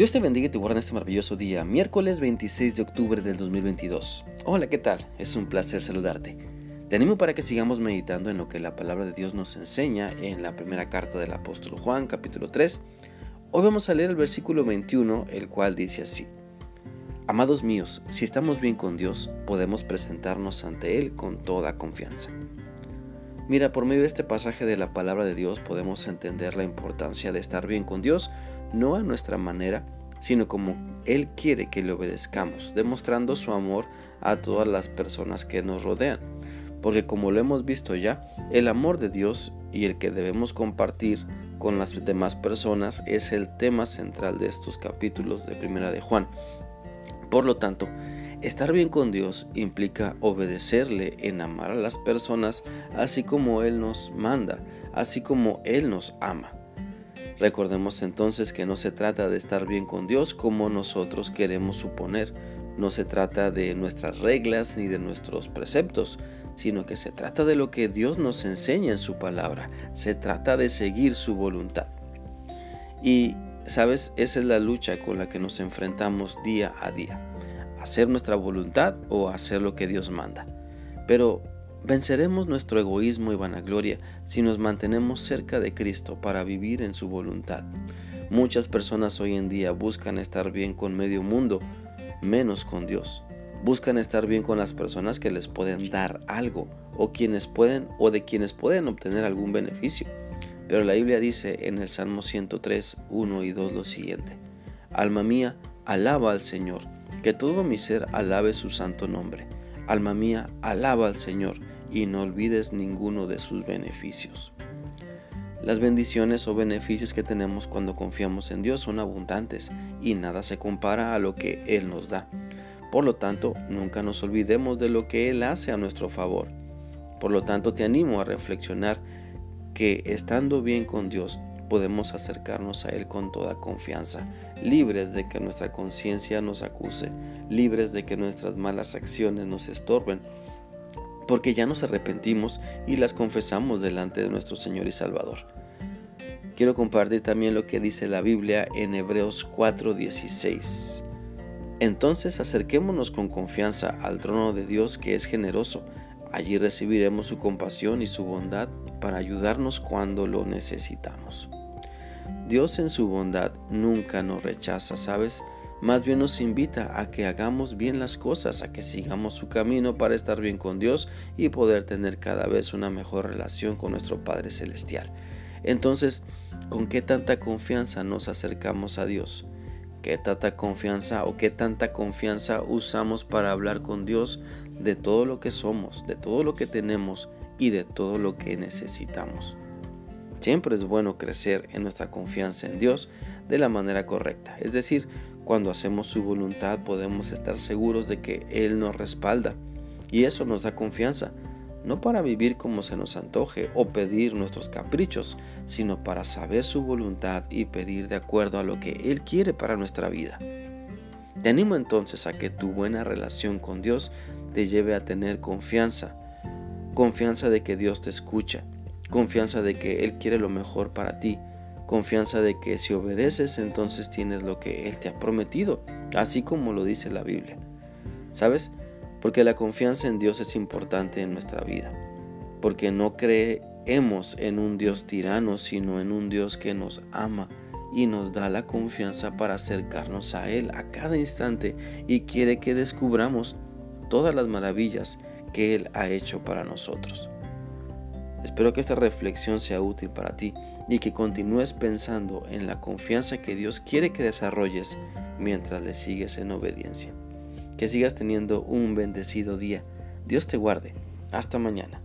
Dios te bendiga y te guarde en este maravilloso día, miércoles 26 de octubre del 2022. Hola, ¿qué tal? Es un placer saludarte. Te animo para que sigamos meditando en lo que la palabra de Dios nos enseña en la primera carta del apóstol Juan, capítulo 3. Hoy vamos a leer el versículo 21, el cual dice así. Amados míos, si estamos bien con Dios, podemos presentarnos ante Él con toda confianza. Mira, por medio de este pasaje de la palabra de Dios podemos entender la importancia de estar bien con Dios no a nuestra manera, sino como Él quiere que le obedezcamos, demostrando su amor a todas las personas que nos rodean. Porque como lo hemos visto ya, el amor de Dios y el que debemos compartir con las demás personas es el tema central de estos capítulos de Primera de Juan. Por lo tanto, estar bien con Dios implica obedecerle en amar a las personas así como Él nos manda, así como Él nos ama. Recordemos entonces que no se trata de estar bien con Dios como nosotros queremos suponer, no se trata de nuestras reglas ni de nuestros preceptos, sino que se trata de lo que Dios nos enseña en su palabra, se trata de seguir su voluntad. Y, sabes, esa es la lucha con la que nos enfrentamos día a día, hacer nuestra voluntad o hacer lo que Dios manda. Pero Venceremos nuestro egoísmo y vanagloria si nos mantenemos cerca de Cristo para vivir en su voluntad. Muchas personas hoy en día buscan estar bien con medio mundo, menos con Dios. Buscan estar bien con las personas que les pueden dar algo o quienes pueden o de quienes pueden obtener algún beneficio. Pero la Biblia dice en el Salmo 103, 1 y 2 lo siguiente: Alma mía, alaba al Señor, que todo mi ser alabe su santo nombre. Alma mía, alaba al Señor y no olvides ninguno de sus beneficios. Las bendiciones o beneficios que tenemos cuando confiamos en Dios son abundantes y nada se compara a lo que Él nos da. Por lo tanto, nunca nos olvidemos de lo que Él hace a nuestro favor. Por lo tanto, te animo a reflexionar que estando bien con Dios podemos acercarnos a Él con toda confianza, libres de que nuestra conciencia nos acuse, libres de que nuestras malas acciones nos estorben porque ya nos arrepentimos y las confesamos delante de nuestro Señor y Salvador. Quiero compartir también lo que dice la Biblia en Hebreos 4:16. Entonces acerquémonos con confianza al trono de Dios que es generoso. Allí recibiremos su compasión y su bondad para ayudarnos cuando lo necesitamos. Dios en su bondad nunca nos rechaza, ¿sabes? Más bien nos invita a que hagamos bien las cosas, a que sigamos su camino para estar bien con Dios y poder tener cada vez una mejor relación con nuestro Padre Celestial. Entonces, ¿con qué tanta confianza nos acercamos a Dios? ¿Qué tanta confianza o qué tanta confianza usamos para hablar con Dios de todo lo que somos, de todo lo que tenemos y de todo lo que necesitamos? Siempre es bueno crecer en nuestra confianza en Dios de la manera correcta, es decir, cuando hacemos su voluntad podemos estar seguros de que Él nos respalda y eso nos da confianza, no para vivir como se nos antoje o pedir nuestros caprichos, sino para saber su voluntad y pedir de acuerdo a lo que Él quiere para nuestra vida. Te animo entonces a que tu buena relación con Dios te lleve a tener confianza, confianza de que Dios te escucha, confianza de que Él quiere lo mejor para ti, confianza de que si obedeces entonces tienes lo que Él te ha prometido, así como lo dice la Biblia. ¿Sabes? Porque la confianza en Dios es importante en nuestra vida, porque no creemos en un Dios tirano, sino en un Dios que nos ama y nos da la confianza para acercarnos a Él a cada instante y quiere que descubramos todas las maravillas que Él ha hecho para nosotros. Espero que esta reflexión sea útil para ti y que continúes pensando en la confianza que Dios quiere que desarrolles mientras le sigues en obediencia. Que sigas teniendo un bendecido día. Dios te guarde. Hasta mañana.